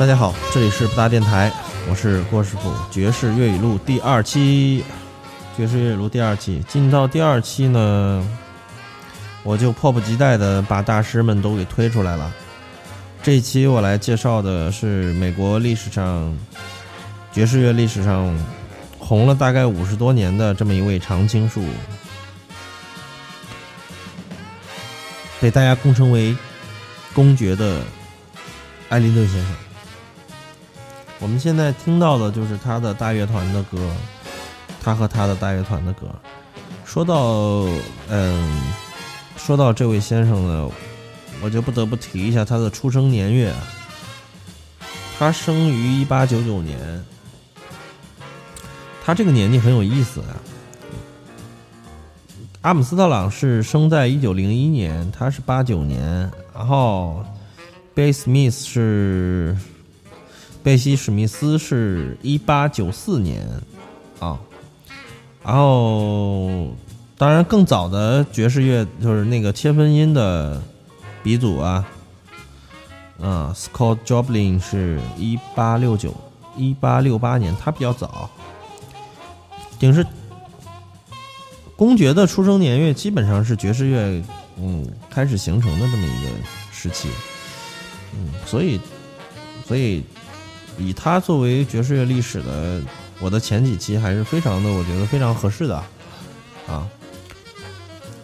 大家好，这里是不搭电台，我是郭师傅。爵士粤语录第二期，爵士粤语录第二期，进到第二期呢，我就迫不及待的把大师们都给推出来了。这一期我来介绍的是美国历史上爵士乐历史上红了大概五十多年的这么一位常青树，被大家共称为公爵的艾林顿先生。我们现在听到的就是他的大乐团的歌，他和他的大乐团的歌。说到，嗯，说到这位先生呢，我就不得不提一下他的出生年月。他生于一八九九年，他这个年纪很有意思啊。阿姆斯特朗是生在一九零一年，他是八九年，然后贝斯密斯是。贝西·史密斯是一八九四年啊，然后当然更早的爵士乐就是那个切分音的鼻祖啊，啊，Scott Joplin 是一八六九一八六八年，他比较早，顶是公爵的出生年月基本上是爵士乐嗯开始形成的这么一个时期，嗯，所以所以。以他作为爵士乐历史的我的前几期还是非常的，我觉得非常合适的啊。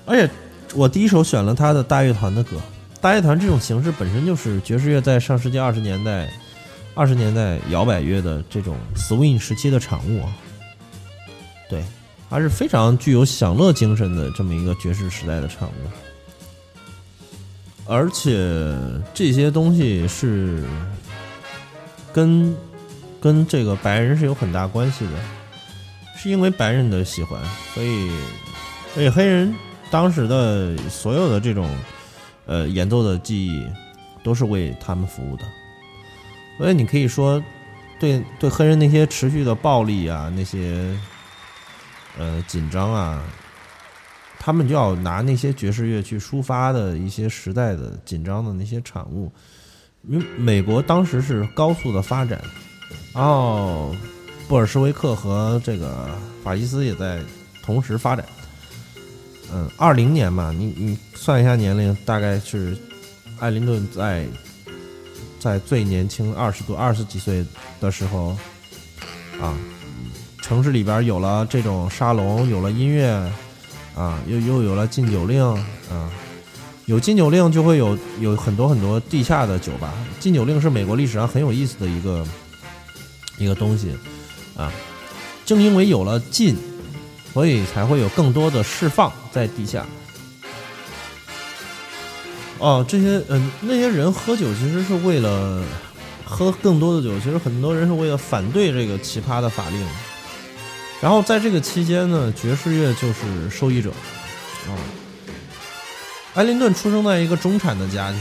而且我第一首选了他的大乐团的歌，大乐团这种形式本身就是爵士乐在上世纪二十年代、二十年代摇摆乐的这种 swing 时期的产物啊。对，还是非常具有享乐精神的这么一个爵士时代的产物。而且这些东西是。跟跟这个白人是有很大关系的，是因为白人的喜欢，所以所以黑人当时的所有的这种呃演奏的技艺都是为他们服务的，所以你可以说对对黑人那些持续的暴力啊，那些呃紧张啊，他们就要拿那些爵士乐去抒发的一些时代的紧张的那些产物。因为美国当时是高速的发展，然后布尔什维克和这个法西斯也在同时发展。嗯，二零年嘛，你你算一下年龄，大概是艾灵顿在在最年轻二十多二十几岁的时候啊，城市里边有了这种沙龙，有了音乐啊，又又有了禁酒令啊。有禁酒令，就会有有很多很多地下的酒吧。禁酒令是美国历史上很有意思的一个一个东西啊。正因为有了禁，所以才会有更多的释放在地下。哦，这些嗯，那些人喝酒其实是为了喝更多的酒。其实很多人是为了反对这个奇葩的法令。然后在这个期间呢，爵士乐就是受益者啊。艾林顿出生在一个中产的家庭，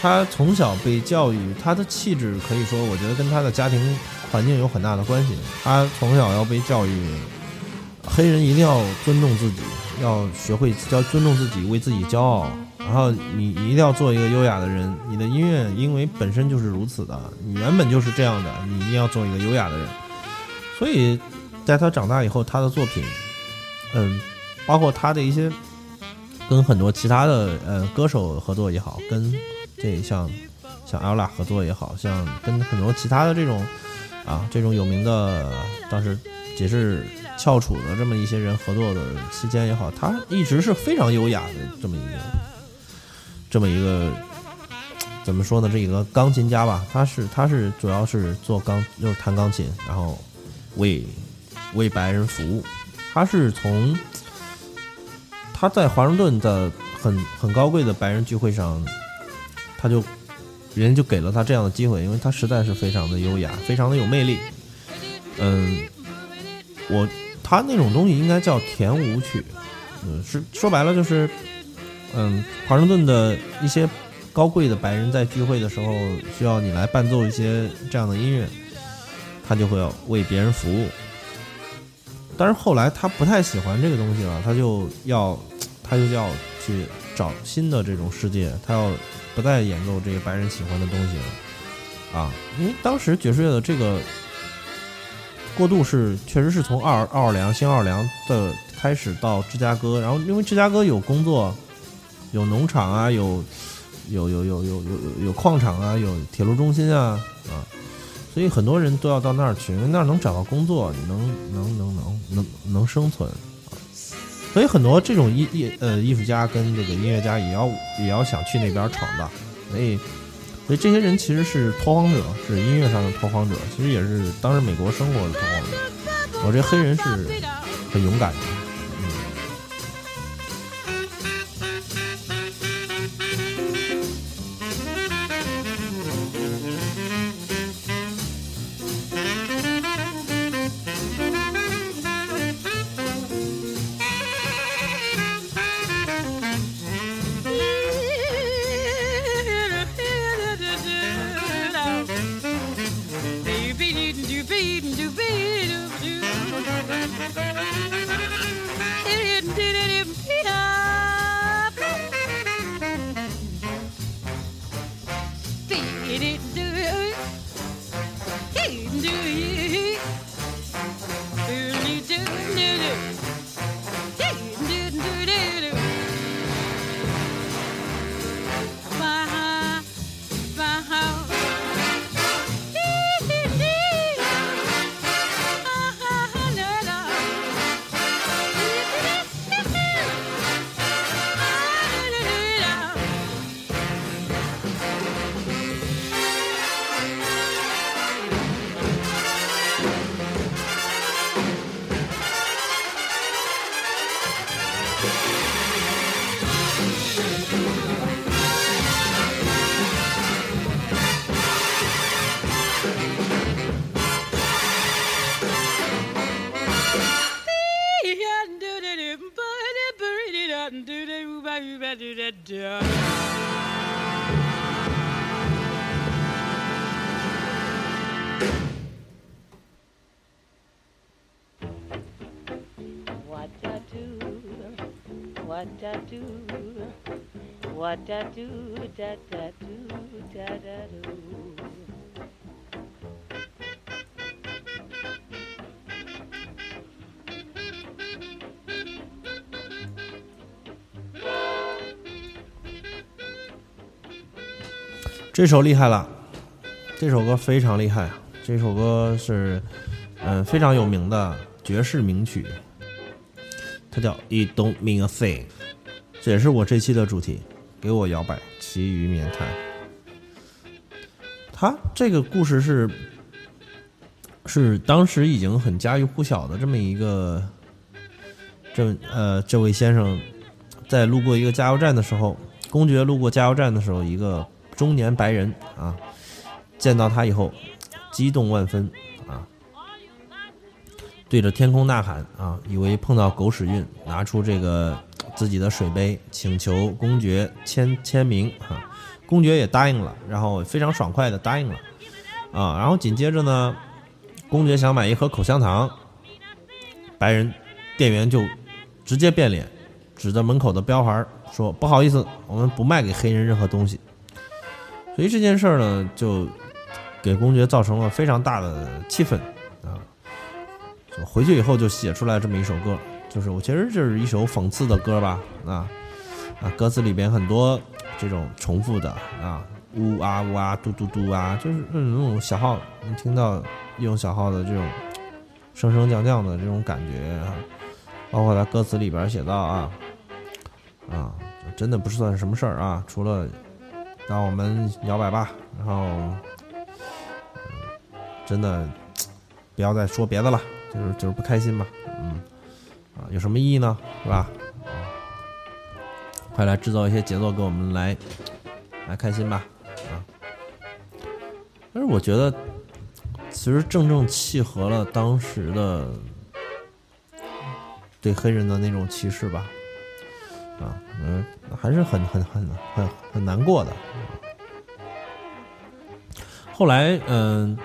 他从小被教育，他的气质可以说，我觉得跟他的家庭环境有很大的关系。他从小要被教育，黑人一定要尊重自己，要学会要尊重自己，为自己骄傲。然后你一定要做一个优雅的人，你的音乐因为本身就是如此的，你原本就是这样的，你一定要做一个优雅的人。所以，在他长大以后，他的作品，嗯，包括他的一些。跟很多其他的呃歌手合作也好，跟这像像 ella 合作也好，像跟很多其他的这种啊这种有名的当时也是翘楚的这么一些人合作的期间也好，他一直是非常优雅的这么一个这么一个怎么说呢？这一个钢琴家吧，他是他是主要是做钢就是弹钢琴，然后为为白人服务，他是从。他在华盛顿的很很高贵的白人聚会上，他就人就给了他这样的机会，因为他实在是非常的优雅，非常的有魅力。嗯，我他那种东西应该叫甜舞曲，嗯，是说白了就是，嗯，华盛顿的一些高贵的白人在聚会的时候需要你来伴奏一些这样的音乐，他就会要为别人服务。但是后来他不太喜欢这个东西了，他就要。他就要去找新的这种世界他要不再演奏这些白人喜欢的东西了。啊因为当时爵士乐的这个过渡是确实是从奥奥尔良新奥尔良的开始到芝加哥然后因为芝加哥有工作有农场啊有有有有有有有矿场啊有铁路中心啊啊。所以很多人都要到那儿去因为那儿能找到工作能能能能能能生存。所以很多这种艺艺呃艺术家跟这个音乐家也要也要想去那边闯荡，所以所以这些人其实是拓荒者，是音乐上的拓荒者，其实也是当时美国生活的拓荒者。我这黑人是很勇敢的。doobie doobie doobie doobie. What I do, what I do, da da do, da da do. 这首厉害了，这首歌非常厉害，这首歌是嗯非常有名的爵士名曲，它叫《It Don't Mean a Thing》，这也是我这期的主题。给我摇摆，其余免谈。他这个故事是是当时已经很家喻户晓的这么一个这呃这位先生在路过一个加油站的时候，公爵路过加油站的时候，一个中年白人啊，见到他以后，激动万分，对着天空呐喊啊，以为碰到狗屎运，拿出这个自己的水杯，请求公爵签签名啊，公爵也答应了，然后非常爽快的答应了啊，然后紧接着呢，公爵想买一盒口香糖，白人店员就直接变脸，指着门口的标牌说：“不好意思，我们不卖给黑人任何东西。”所以这件事儿呢，就给公爵造成了非常大的气愤啊！就回去以后就写出来这么一首歌，就是我其实这是一首讽刺的歌吧啊啊！歌词里边很多这种重复的啊，呜啊呜啊，嘟嘟嘟啊，就是那种小号，你听到用小号的这种升升降降的这种感觉啊，包括他歌词里边写到啊啊，真的不是算什么事儿啊，除了。让我们摇摆吧，然后，真的不要再说别的了，就是就是不开心嘛，嗯，啊，有什么意义呢？是吧？快来制造一些节奏给我们来来开心吧，啊！但是我觉得，其实正正契合了当时的对黑人的那种歧视吧。啊，嗯，还是很很很很很难过的。后来，嗯，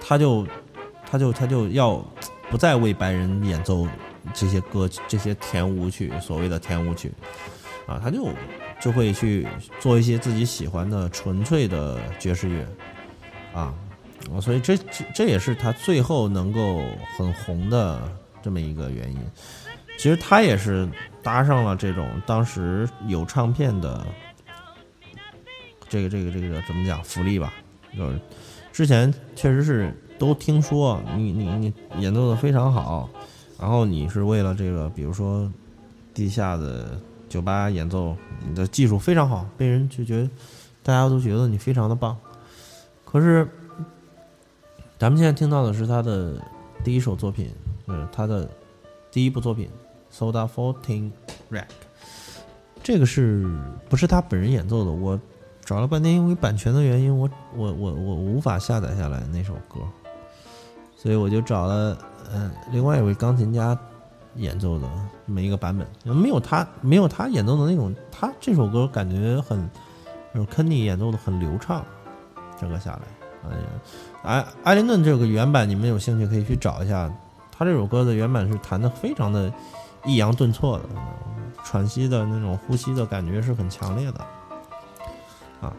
他就他就他就要不再为白人演奏这些歌这些甜舞曲，所谓的甜舞曲，啊，他就就会去做一些自己喜欢的纯粹的爵士乐，啊，所以这这这也是他最后能够很红的这么一个原因。其实他也是搭上了这种当时有唱片的这个这个这个怎么讲福利吧，就是之前确实是都听说你你你演奏的非常好，然后你是为了这个，比如说地下的酒吧演奏，你的技术非常好，被人就觉得大家都觉得你非常的棒。可是咱们现在听到的是他的第一首作品，嗯，他的第一部作品。Soda Fourteen Rack，这个是不是他本人演奏的？我找了半天，因为版权的原因，我我我我无法下载下来那首歌，所以我就找了嗯另外一位钢琴家演奏的这么一个版本，没有他没有他演奏的那种，他这首歌感觉很就是肯尼演奏的很流畅，整个下来，哎呀，艾艾琳顿这个原版，你们有兴趣可以去找一下，他这首歌的原版是弹的非常的。抑扬顿挫的，喘息的那种呼吸的感觉是很强烈的，啊，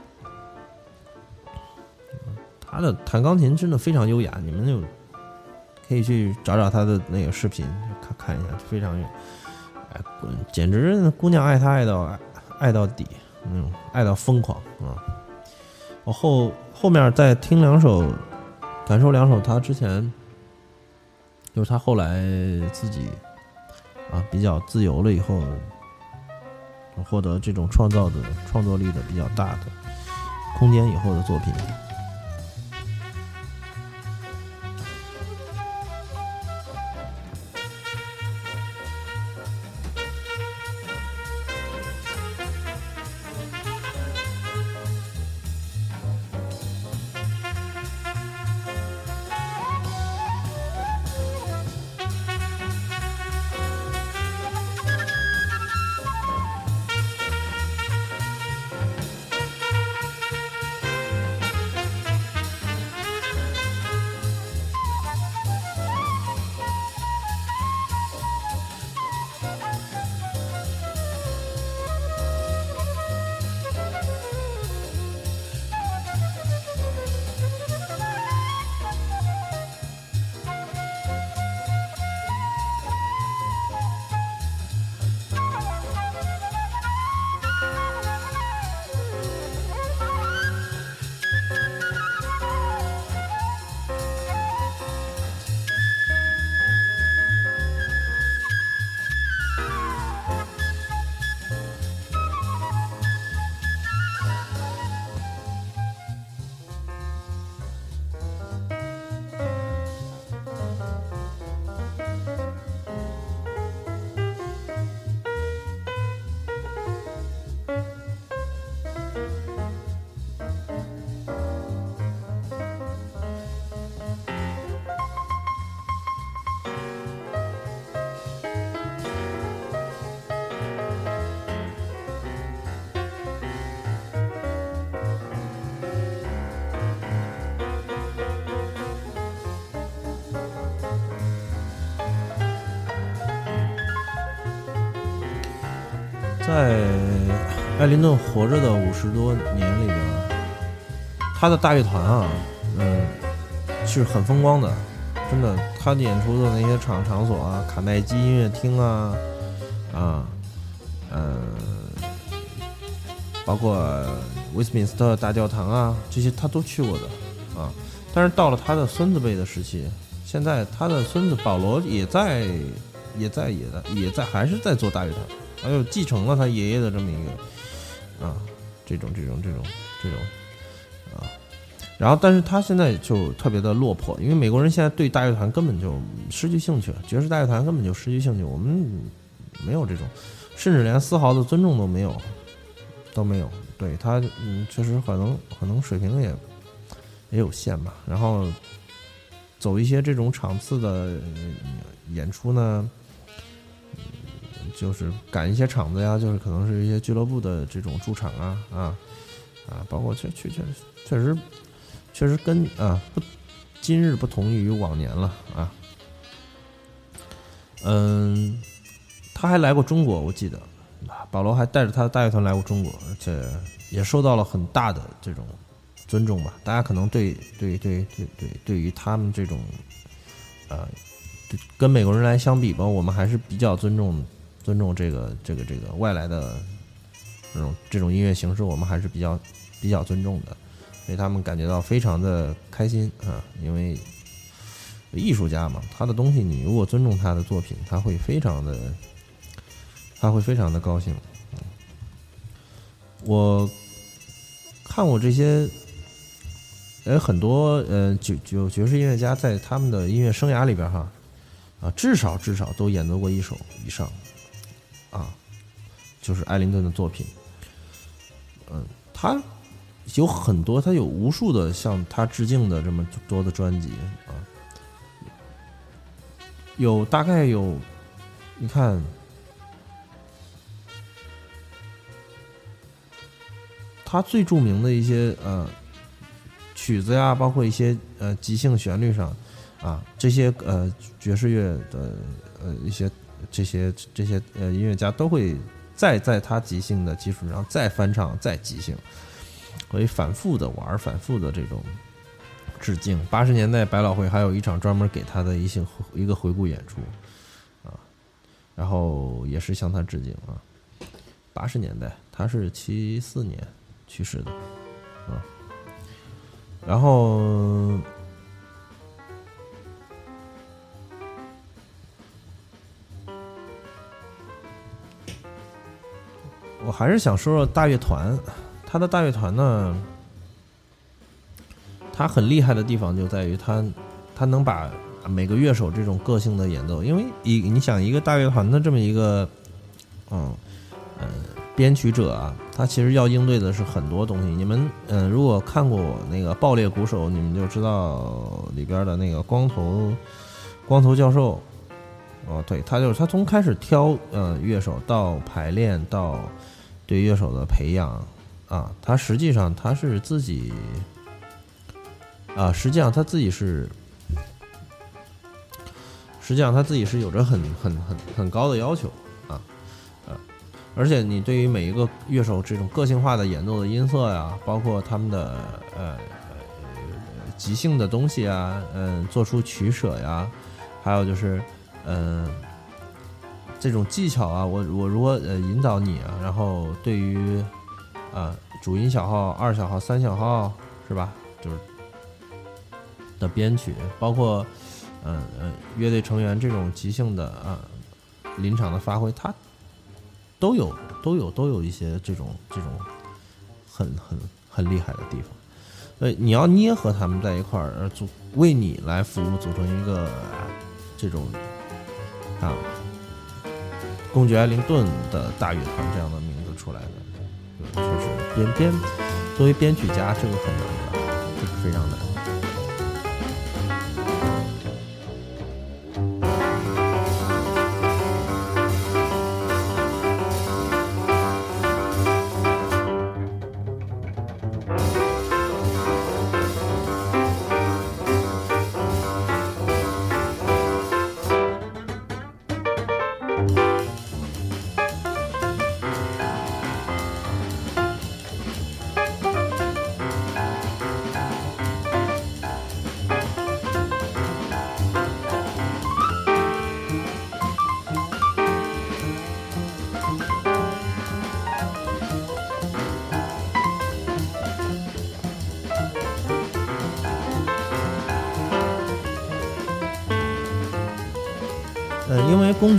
他的弹钢琴真的非常优雅，你们就可以去找找他的那个视频看看一下，非常，哎，简直姑娘爱他爱到爱到底，那种爱到疯狂啊！我后后面再听两首，感受两首他之前，就是他后来自己。啊，比较自由了以后，获得这种创造的创作力的比较大的空间以后的作品。在艾林顿活着的五十多年里边，他的大乐团啊，嗯，是很风光的，真的。他演出的那些场场所啊，卡耐基音乐厅啊，啊，嗯，包括威斯敏斯特大教堂啊，这些他都去过的啊。但是到了他的孙子辈的时期，现在他的孙子保罗也在，也在，也在，也在，还是在做大乐团。还有继承了他爷爷的这么一个啊，这种这种这种这种啊，然后但是他现在就特别的落魄，因为美国人现在对大乐团根本就失去兴趣，爵士大乐团根本就失去兴趣，我们没有这种，甚至连丝毫的尊重都没有，都没有。对他，嗯，确实可能可能水平也也有限吧。然后走一些这种场次的演出呢。就是赶一些场子呀，就是可能是一些俱乐部的这种驻场啊啊啊，包括确确确确实确实跟啊不今日不同于往年了啊。嗯，他还来过中国，我记得保罗还带着他的大乐团来过中国，而且也受到了很大的这种尊重吧。大家可能对对对对对对于他们这种呃，跟美国人来相比吧，我们还是比较尊重尊重这个这个这个外来的这种这种音乐形式，我们还是比较比较尊重的，所以他们感觉到非常的开心啊，因为艺术家嘛，他的东西你如果尊重他的作品，他会非常的他会非常的高兴。我看过这些。呃，很多呃，爵爵爵士音乐家在他们的音乐生涯里边哈，啊，至少至少都演奏过一首以上，啊，就是艾灵顿的作品。嗯，他有很多，他有无数的向他致敬的这么多的专辑啊，有大概有，你看，他最著名的一些呃。曲子呀，包括一些呃即兴旋律上，啊，这些呃爵士乐的呃一些这些这些呃音乐家都会再在他即兴的基础上再翻唱再即兴，所以反复的玩，反复的这种致敬。八十年代百老汇还有一场专门给他的一些一个回顾演出，啊，然后也是向他致敬啊。八十年代他是七四年去世的，啊。然后，我还是想说说大乐团。他的大乐团呢，他很厉害的地方就在于他，他能把每个乐手这种个性的演奏，因为一你想一个大乐团的这么一个，嗯，呃。编曲者啊，他其实要应对的是很多东西。你们嗯，如果看过我那个《爆裂鼓手》，你们就知道里边的那个光头光头教授。哦，对他就是他从开始挑呃乐手到排练到对乐手的培养啊，他实际上他是自己啊，实际上他自己是实际上他自己是有着很很很很高的要求。啊而且你对于每一个乐手这种个性化的演奏的音色呀，包括他们的呃呃即兴的东西啊，嗯，做出取舍呀，还有就是嗯这种技巧啊，我我如何呃引导你啊，然后对于啊主音小号、二小号、三小号是吧？就是的编曲，包括嗯嗯乐队成员这种即兴的啊临场的发挥，它。都有都有都有一些这种这种很很很厉害的地方，呃，你要捏合他们在一块儿，组为你来服务，组成一个这种啊，公爵艾灵顿的大乐团这样的名字出来的，就是编编作为编曲家，这个很难的，这个非常难。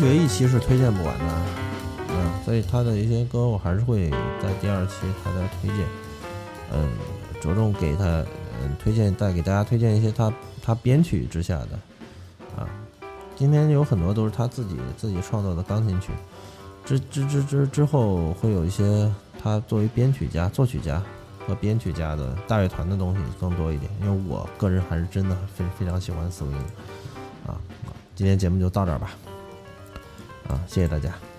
学一期是推荐不完的，嗯，所以他的一些歌我还是会在第二期他再推荐，嗯，着重给他嗯推荐，再给大家推荐一些他他编曲之下的，啊，今天有很多都是他自己自己创作的钢琴曲，之之之之之后会有一些他作为编曲家、作曲家和编曲家的大乐团的东西更多一点，因为我个人还是真的非非常喜欢 swing，啊，今天节目就到这儿吧。啊，谢谢大家。